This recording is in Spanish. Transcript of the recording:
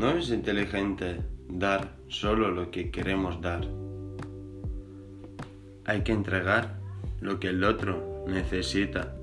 No es inteligente dar solo lo que queremos dar. Hay que entregar lo que el otro necesita.